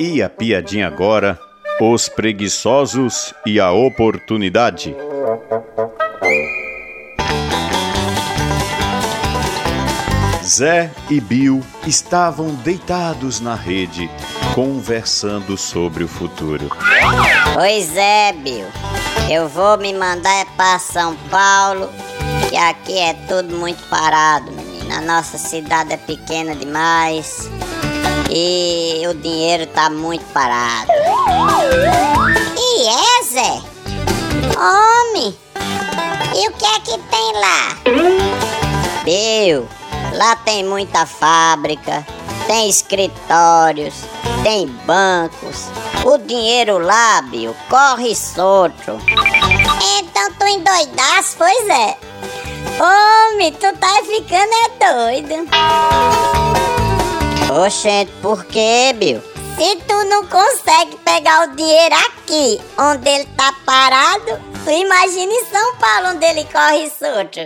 E a piadinha agora: os preguiçosos e a oportunidade. Zé e Bill estavam deitados na rede, conversando sobre o futuro. Pois é, Bill. Eu vou me mandar é para São Paulo, que aqui é tudo muito parado, menina. A nossa cidade é pequena demais e o dinheiro tá muito parado. E é, Zé? Homem, e o que é que tem lá? Bill, Lá tem muita fábrica, tem escritórios, tem bancos. O dinheiro lá, Bill, corre solto. Então tu endoidasse, pois é. Homem, tu tá ficando é doido. Oxente, por quê, Bill? Se tu não consegue pegar o dinheiro aqui, onde ele tá parado, tu imagina em São Paulo, onde ele corre solto.